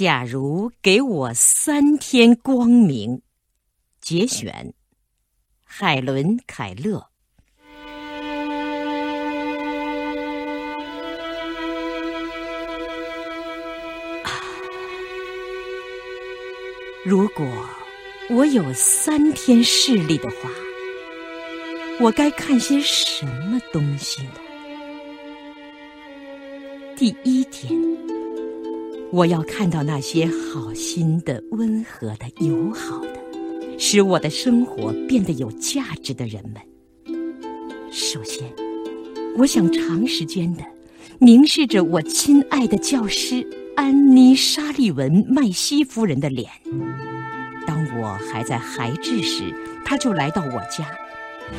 假如给我三天光明，节选，海伦·凯勒。如果我有三天视力的话，我该看些什么东西呢？第一天，我要看到那些好心的、温和的、友好的，使我的生活变得有价值的人们。首先，我想长时间的凝视着我亲爱的教师安妮·沙利文·麦西夫人的脸。当我还在孩稚时，她就来到我家，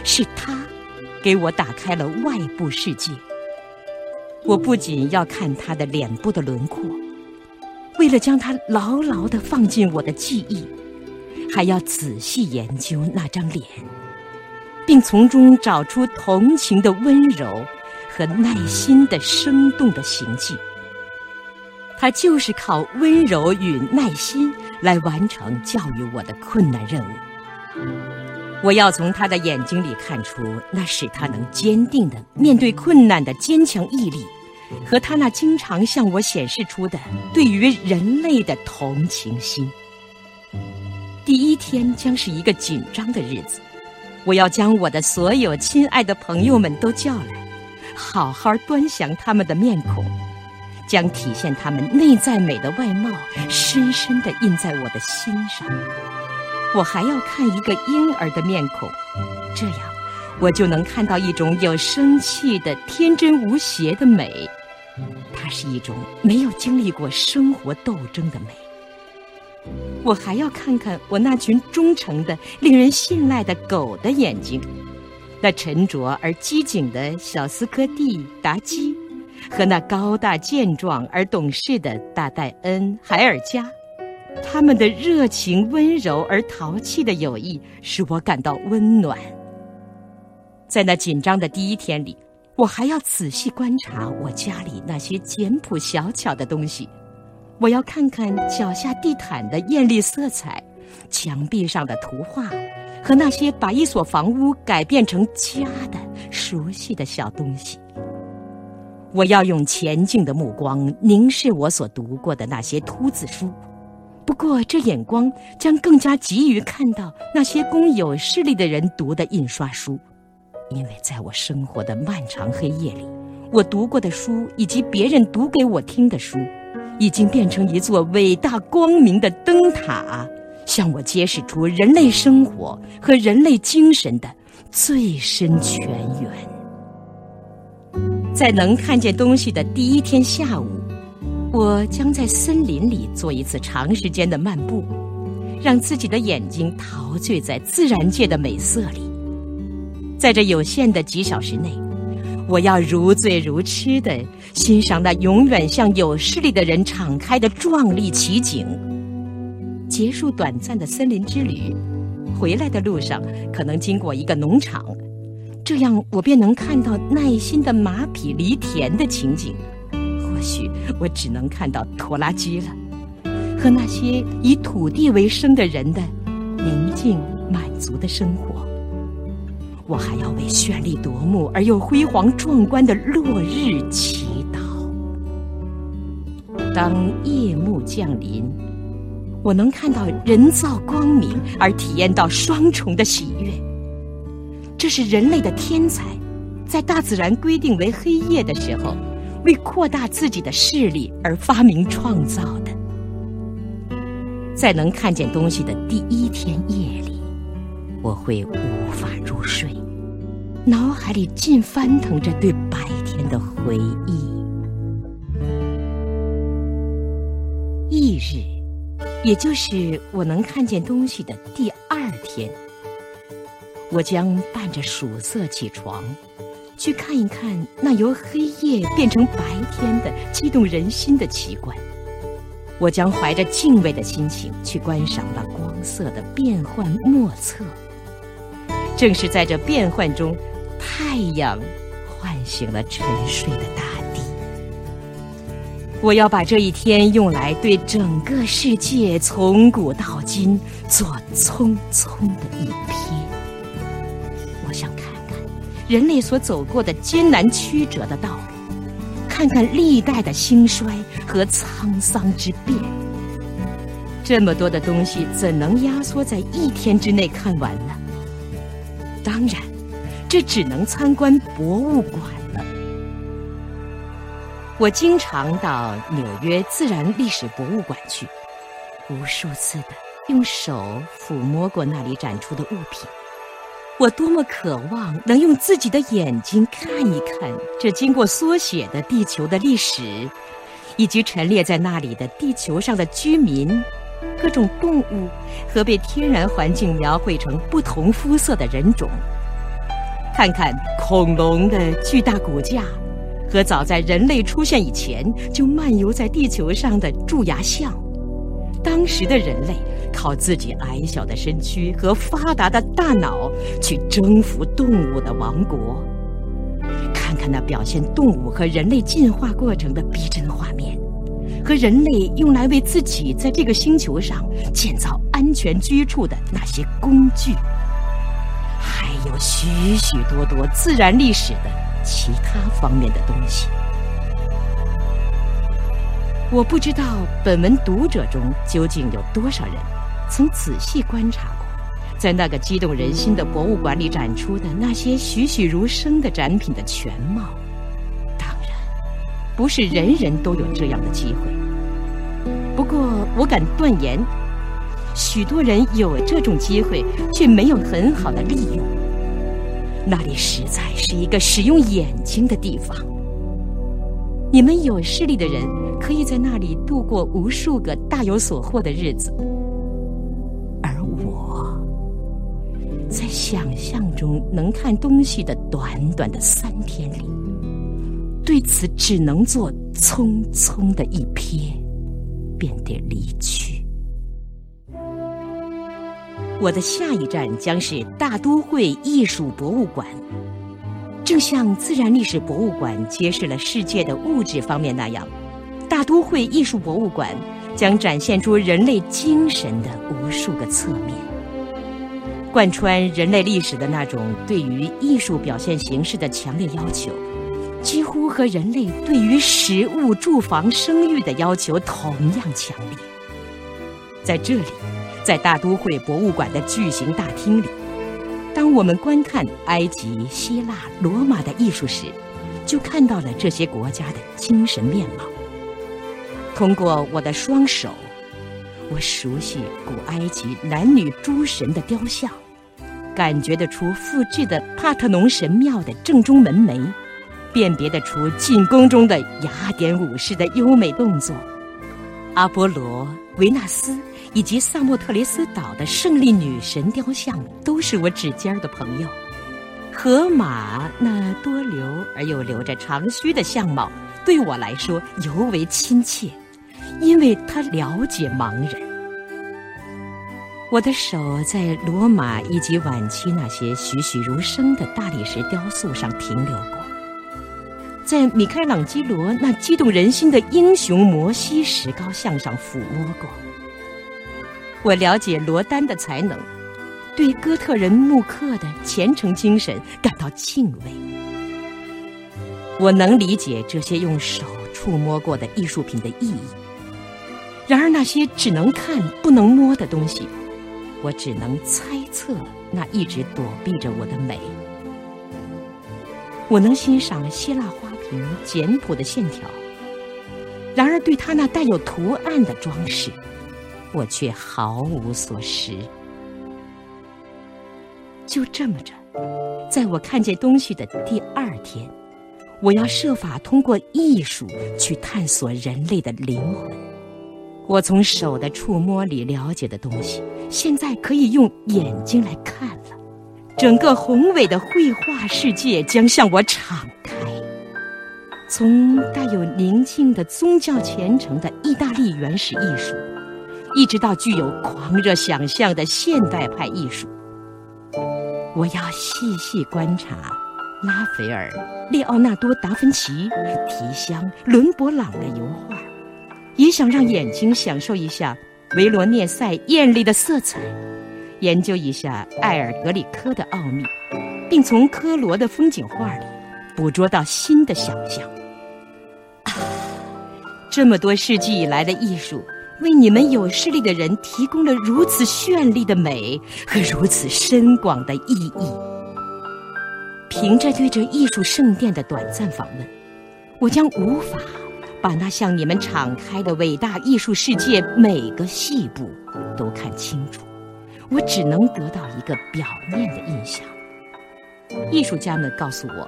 是她给我打开了外部世界。我不仅要看他的脸部的轮廓，为了将他牢牢地放进我的记忆，还要仔细研究那张脸，并从中找出同情的温柔和耐心的生动的行迹。他就是靠温柔与耐心来完成教育我的困难任务。我要从他的眼睛里看出那使他能坚定的面对困难的坚强毅力，和他那经常向我显示出的对于人类的同情心。第一天将是一个紧张的日子，我要将我的所有亲爱的朋友们都叫来，好好端详他们的面孔，将体现他们内在美的外貌深深地印在我的心上。我还要看一个婴儿的面孔，这样我就能看到一种有生气的天真无邪的美。它是一种没有经历过生活斗争的美。我还要看看我那群忠诚的、令人信赖的狗的眼睛，那沉着而机警的小斯科蒂达基，和那高大健壮而懂事的大戴恩海尔加。他们的热情、温柔而淘气的友谊使我感到温暖。在那紧张的第一天里，我还要仔细观察我家里那些简朴小巧的东西。我要看看脚下地毯的艳丽色彩，墙壁上的图画，和那些把一所房屋改变成家的熟悉的小东西。我要用前进的目光凝视我所读过的那些秃子书。不过，这眼光将更加急于看到那些供有视力的人读的印刷书，因为在我生活的漫长黑夜里，我读过的书以及别人读给我听的书，已经变成一座伟大光明的灯塔，向我揭示出人类生活和人类精神的最深泉源。在能看见东西的第一天下午。我将在森林里做一次长时间的漫步，让自己的眼睛陶醉在自然界的美色里。在这有限的几小时内，我要如醉如痴地欣赏那永远向有视力的人敞开的壮丽奇景。结束短暂的森林之旅，回来的路上可能经过一个农场，这样我便能看到耐心的马匹犁田的情景。或许我只能看到拖拉机了，和那些以土地为生的人的宁静满足的生活。我还要为绚丽夺目而又辉煌壮观的落日祈祷。当夜幕降临，我能看到人造光明而体验到双重的喜悦。这是人类的天才，在大自然规定为黑夜的时候。为扩大自己的视力而发明创造的，在能看见东西的第一天夜里，我会无法入睡，脑海里尽翻腾着对白天的回忆。翌日，也就是我能看见东西的第二天，我将伴着曙色起床。去看一看那由黑夜变成白天的激动人心的奇观，我将怀着敬畏的心情去观赏那光色的变幻莫测。正是在这变幻中，太阳唤醒了沉睡的大地。我要把这一天用来对整个世界从古到今做匆匆的一瞥。我想看看人类所走过的艰难曲折的道路，看看历代的兴衰和沧桑之变。这么多的东西，怎能压缩在一天之内看完呢？当然，这只能参观博物馆了。我经常到纽约自然历史博物馆去，无数次的用手抚摸过那里展出的物品。我多么渴望能用自己的眼睛看一看这经过缩写的地球的历史，以及陈列在那里的地球上的居民、各种动物和被天然环境描绘成不同肤色的人种，看看恐龙的巨大骨架。和早在人类出现以前就漫游在地球上的蛀牙象，当时的人类靠自己矮小的身躯和发达的大脑去征服动物的王国。看看那表现动物和人类进化过程的逼真画面，和人类用来为自己在这个星球上建造安全居处的那些工具，有许许多多自然历史的。其他方面的东西，我不知道本文读者中究竟有多少人曾仔细观察过，在那个激动人心的博物馆里展出的那些栩栩如生的展品的全貌。当然，不是人人都有这样的机会。不过，我敢断言，许多人有这种机会，却没有很好的利用。那里实在是一个使用眼睛的地方。你们有视力的人可以在那里度过无数个大有所获的日子，而我，在想象中能看东西的短短的三天里，对此只能做匆匆的一瞥，便得离去。我的下一站将是大都会艺术博物馆，正像自然历史博物馆揭示了世界的物质方面那样，大都会艺术博物馆将展现出人类精神的无数个侧面。贯穿人类历史的那种对于艺术表现形式的强烈要求，几乎和人类对于食物、住房、生育的要求同样强烈。在这里。在大都会博物馆的巨型大厅里，当我们观看埃及、希腊、罗马的艺术时，就看到了这些国家的精神面貌。通过我的双手，我熟悉古埃及男女诸神的雕像，感觉得出复制的帕特农神庙的正中门楣，辨别得出进宫中的雅典武士的优美动作，阿波罗、维纳斯。以及萨莫特雷斯岛的胜利女神雕像都是我指尖的朋友。河马那多留而又留着长须的相貌，对我来说尤为亲切，因为它了解盲人。我的手在罗马以及晚期那些栩栩如生的大理石雕塑上停留过，在米开朗基罗那激动人心的英雄摩西石膏像上抚摸过。我了解罗丹的才能，对哥特人木刻的虔诚精神感到敬畏。我能理解这些用手触摸过的艺术品的意义。然而那些只能看不能摸的东西，我只能猜测那一直躲避着我的美。我能欣赏希腊花瓶简朴的线条，然而对它那带有图案的装饰。我却毫无所识。就这么着，在我看见东西的第二天，我要设法通过艺术去探索人类的灵魂。我从手的触摸里了解的东西，现在可以用眼睛来看了。整个宏伟的绘画世界将向我敞开，从带有宁静的宗教虔诚的意大利原始艺术。一直到具有狂热想象的现代派艺术，我要细细观察拉斐尔、列奥纳多·达芬奇、提香、伦勃朗的油画，也想让眼睛享受一下维罗涅塞艳丽的色彩，研究一下埃尔格里科的奥秘，并从科罗的风景画里捕捉到新的想象。啊，这么多世纪以来的艺术。为你们有势力的人提供了如此绚丽的美和如此深广的意义。凭着对这艺术圣殿的短暂访问，我将无法把那向你们敞开的伟大艺术世界每个细部都看清楚。我只能得到一个表面的印象。艺术家们告诉我，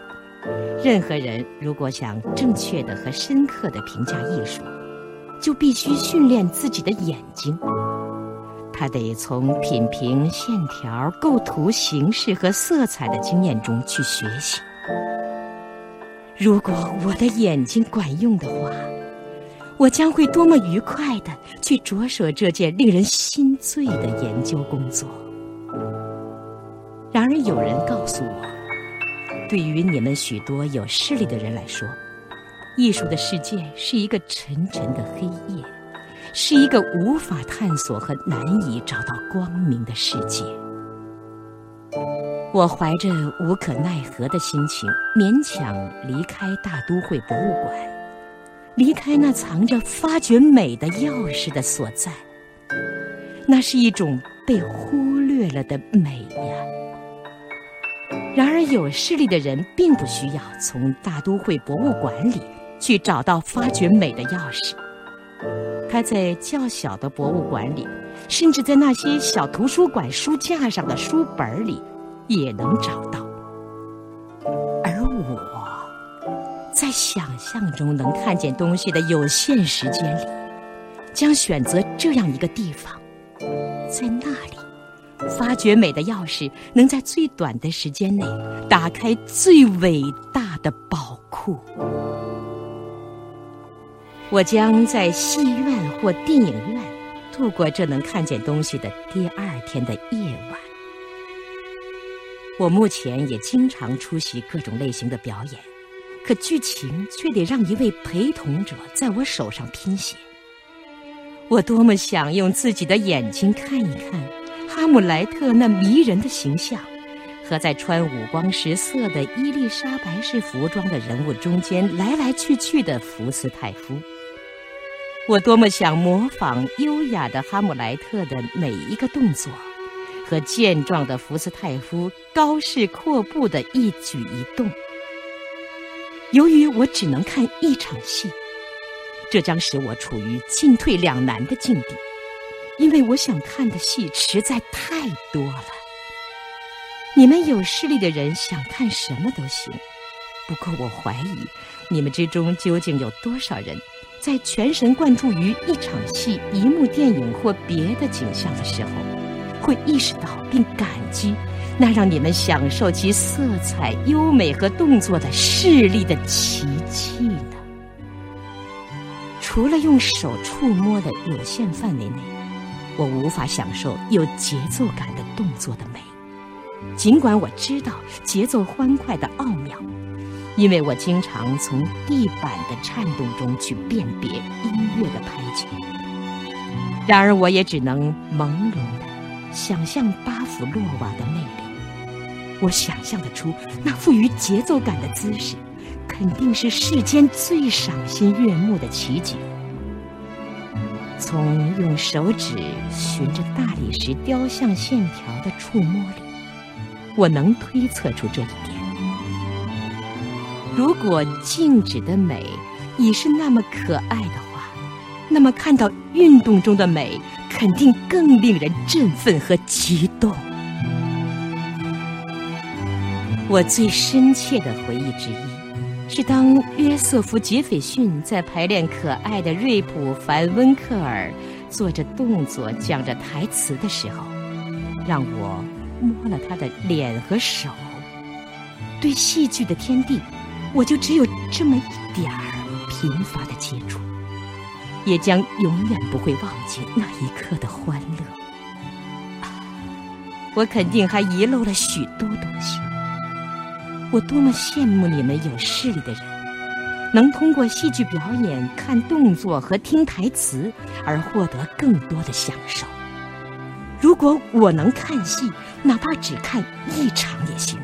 任何人如果想正确的和深刻的评价艺术，就必须训练自己的眼睛，他得从品评线条、构图、形式和色彩的经验中去学习。如果我的眼睛管用的话，我将会多么愉快的去着手这件令人心醉的研究工作。然而，有人告诉我，对于你们许多有视力的人来说，艺术的世界是一个沉沉的黑夜，是一个无法探索和难以找到光明的世界。我怀着无可奈何的心情，勉强离开大都会博物馆，离开那藏着发掘美的钥匙的所在。那是一种被忽略了的美呀。然而，有势力的人并不需要从大都会博物馆里。去找到发掘美的钥匙，他在较小的博物馆里，甚至在那些小图书馆书架上的书本里，也能找到。而我，在想象中能看见东西的有限时间里，将选择这样一个地方，在那里，发掘美的钥匙能在最短的时间内打开最伟大的宝库。我将在戏院或电影院度过这能看见东西的第二天的夜晚。我目前也经常出席各种类型的表演，可剧情却得让一位陪同者在我手上拼写。我多么想用自己的眼睛看一看哈姆莱特那迷人的形象，和在穿五光十色的伊丽莎白式服装的人物中间来来去去的福斯泰夫。我多么想模仿优雅的哈姆莱特的每一个动作，和健壮的福斯泰夫高势阔步的一举一动。由于我只能看一场戏，这将使我处于进退两难的境地，因为我想看的戏实在太多了。你们有势力的人想看什么都行，不过我怀疑你们之中究竟有多少人。在全神贯注于一场戏、一幕电影或别的景象的时候，会意识到并感激那让你们享受其色彩、优美和动作的视力的奇迹呢？除了用手触摸的有限范围内，我无法享受有节奏感的动作的美，尽管我知道节奏欢快的奥妙。因为我经常从地板的颤动中去辨别音乐的拍子，然而我也只能朦胧地想象巴甫洛娃的魅力。我想象得出那富于节奏感的姿势，肯定是世间最赏心悦目的奇景。从用手指循着大理石雕像线条的触摸里，我能推测出这一点。如果静止的美已是那么可爱的话，那么看到运动中的美，肯定更令人振奋和激动。我最深切的回忆之一，是当约瑟夫·杰斐逊在排练可爱的瑞普·凡·温克尔做着动作、讲着台词的时候，让我摸了他的脸和手。对戏剧的天地。我就只有这么一点儿贫乏的接触，也将永远不会忘记那一刻的欢乐。我肯定还遗漏了许多东西，我多么羡慕你们有势力的人，能通过戏剧表演、看动作和听台词而获得更多的享受。如果我能看戏，哪怕只看一场也行，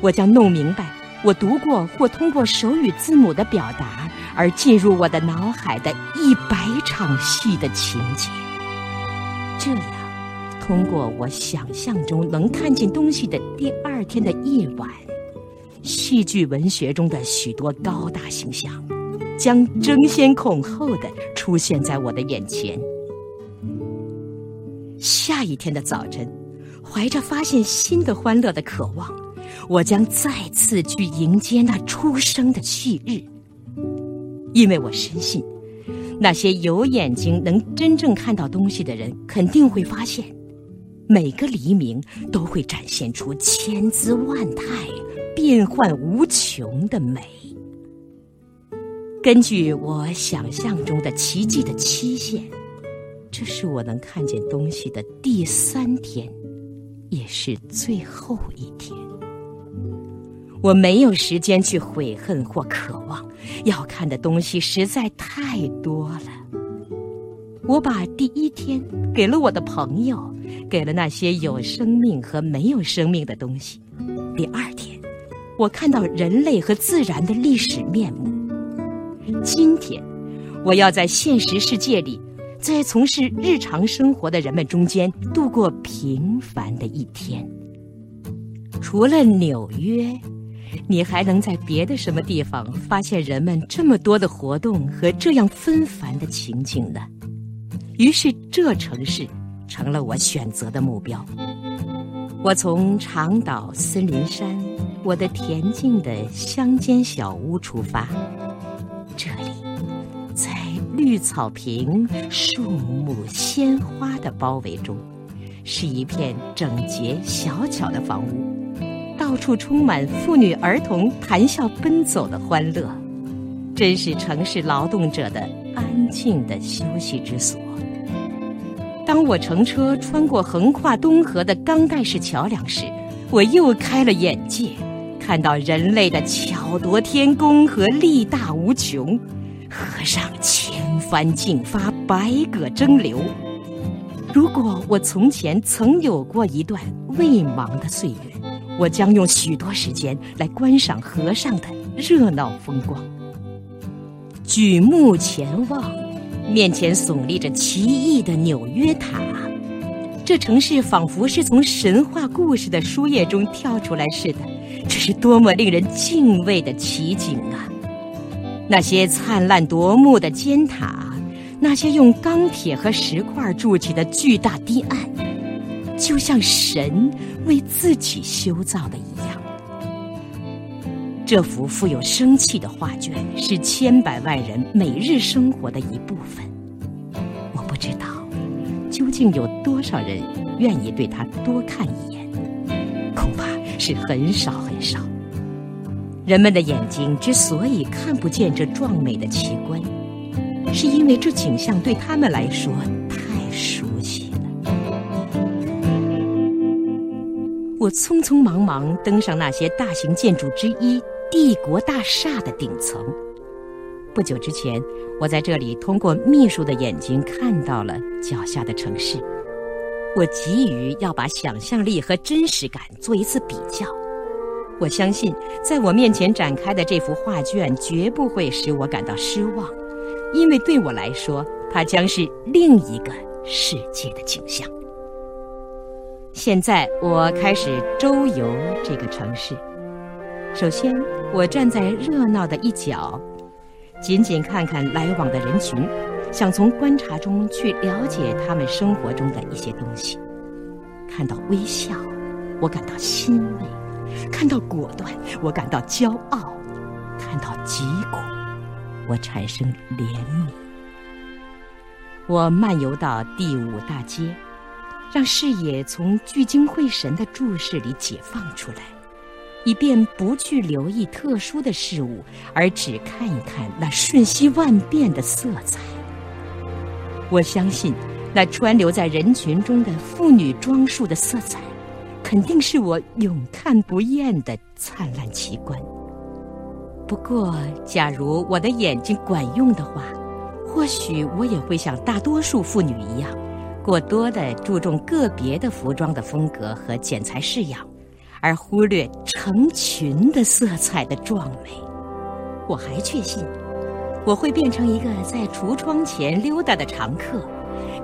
我将弄明白我读过或通过手语字母的表达而进入我的脑海的一百场戏的情节。这样，通过我想象中能看见东西的第二天的夜晚。戏剧文学中的许多高大形象，将争先恐后的出现在我的眼前。下一天的早晨，怀着发现新的欢乐的渴望，我将再次去迎接那出生的旭日，因为我深信，那些有眼睛能真正看到东西的人，肯定会发现，每个黎明都会展现出千姿万态。变幻无穷的美。根据我想象中的奇迹的期限，这是我能看见东西的第三天，也是最后一天。我没有时间去悔恨或渴望，要看的东西实在太多了。我把第一天给了我的朋友，给了那些有生命和没有生命的东西。第二天。我看到人类和自然的历史面目。今天，我要在现实世界里，在从事日常生活的人们中间度过平凡的一天。除了纽约，你还能在别的什么地方发现人们这么多的活动和这样纷繁的情景呢？于是，这城市成了我选择的目标。我从长岛森林山。我的恬静的乡间小屋出发，这里在绿草坪、树木、鲜花的包围中，是一片整洁小巧的房屋，到处充满妇女儿童谈笑奔走的欢乐，真是城市劳动者的安静的休息之所。当我乘车穿过横跨东河的钢盖式桥梁时，我又开了眼界。看到人类的巧夺天工和力大无穷，河上千帆竞发，百舸争流。如果我从前曾有过一段未茫的岁月，我将用许多时间来观赏河上的热闹风光。举目前望，面前耸立着奇异的纽约塔，这城市仿佛是从神话故事的书页中跳出来似的。这是多么令人敬畏的奇景啊！那些灿烂夺目的尖塔，那些用钢铁和石块筑起的巨大堤岸，就像神为自己修造的一样。这幅富有生气的画卷是千百万人每日生活的一部分。我不知道，究竟有多少人愿意对它多看一眼。恐怕。是很少很少。人们的眼睛之所以看不见这壮美的奇观，是因为这景象对他们来说太熟我匆匆忙忙登上那些大型建筑之一——帝国大厦的顶层。不久之前，我在这里通过秘书的眼睛看到了脚下的城市。我急于要把想象力和真实感做一次比较。我相信，在我面前展开的这幅画卷绝不会使我感到失望，因为对我来说，它将是另一个世界的景象。现在，我开始周游这个城市。首先，我站在热闹的一角，仅仅看看来往的人群。想从观察中去了解他们生活中的一些东西。看到微笑，我感到欣慰；看到果断，我感到骄傲；看到疾苦，我产生怜悯。我漫游到第五大街，让视野从聚精会神的注视里解放出来，以便不去留意特殊的事物，而只看一看那瞬息万变的色彩。我相信，那川流在人群中的妇女装束的色彩，肯定是我永看不厌的灿烂奇观。不过，假如我的眼睛管用的话，或许我也会像大多数妇女一样，过多的注重个别的服装的风格和剪裁式样，而忽略成群的色彩的壮美。我还确信，我会变成一个在橱窗前溜达的常客，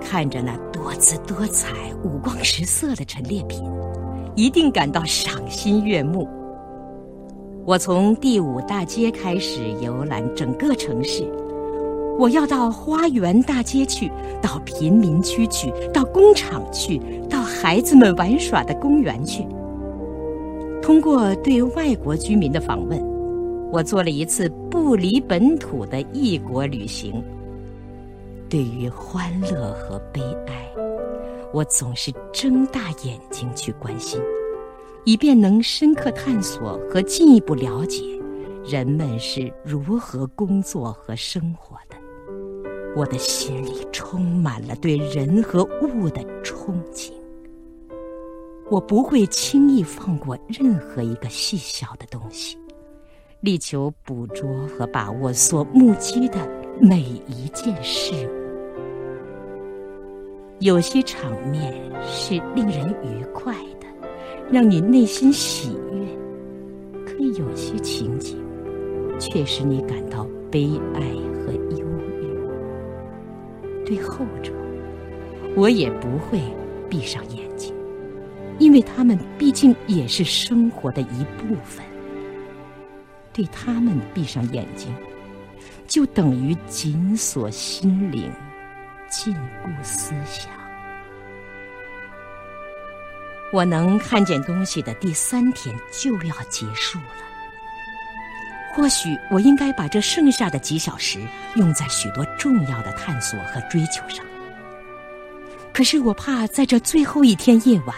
看着那多姿多彩、五光十色的陈列品，一定感到赏心悦目。我从第五大街开始游览整个城市。我要到花园大街去，到贫民区去，到工厂去，到孩子们玩耍的公园去。通过对外国居民的访问，我做了一次不离本土的异国旅行。对于欢乐和悲哀，我总是睁大眼睛去关心，以便能深刻探索和进一步了解人们是如何工作和生活的。我的心里充满了对人和物的憧憬。我不会轻易放过任何一个细小的东西，力求捕捉和把握所目击的每一件事物。有些场面是令人愉快的，让你内心喜悦；可有些情景却使你感到悲哀和忧。对后者，我也不会闭上眼睛，因为他们毕竟也是生活的一部分。对他们闭上眼睛，就等于紧锁心灵，禁锢思想。我能看见东西的第三天就要结束了。或许我应该把这剩下的几小时用在许多重要的探索和追求上。可是我怕在这最后一天夜晚，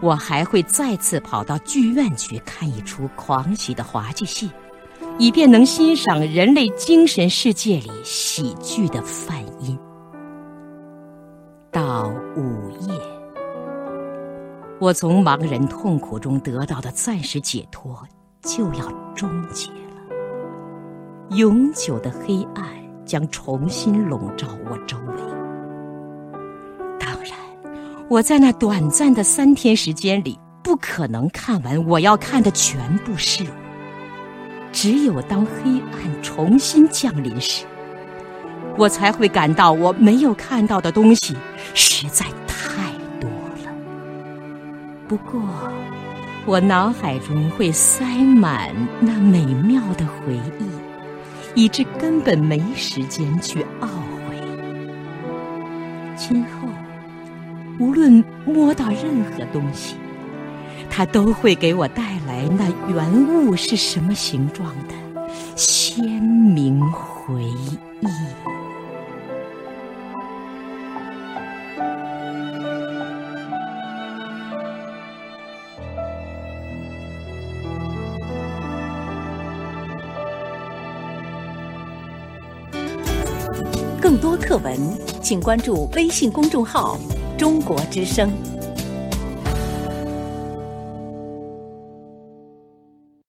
我还会再次跑到剧院去看一出狂喜的滑稽戏，以便能欣赏人类精神世界里喜剧的泛音。到午夜，我从盲人痛苦中得到的暂时解脱就要终结。永久的黑暗将重新笼罩我周围。当然，我在那短暂的三天时间里，不可能看完我要看的全部事物。只有当黑暗重新降临时，我才会感到我没有看到的东西实在太多了。不过，我脑海中会塞满那美妙的回忆。以致根本没时间去懊悔。今后，无论摸到任何东西，它都会给我带来那原物是什么形状的鲜明回忆。课文，请关注微信公众号“中国之声”。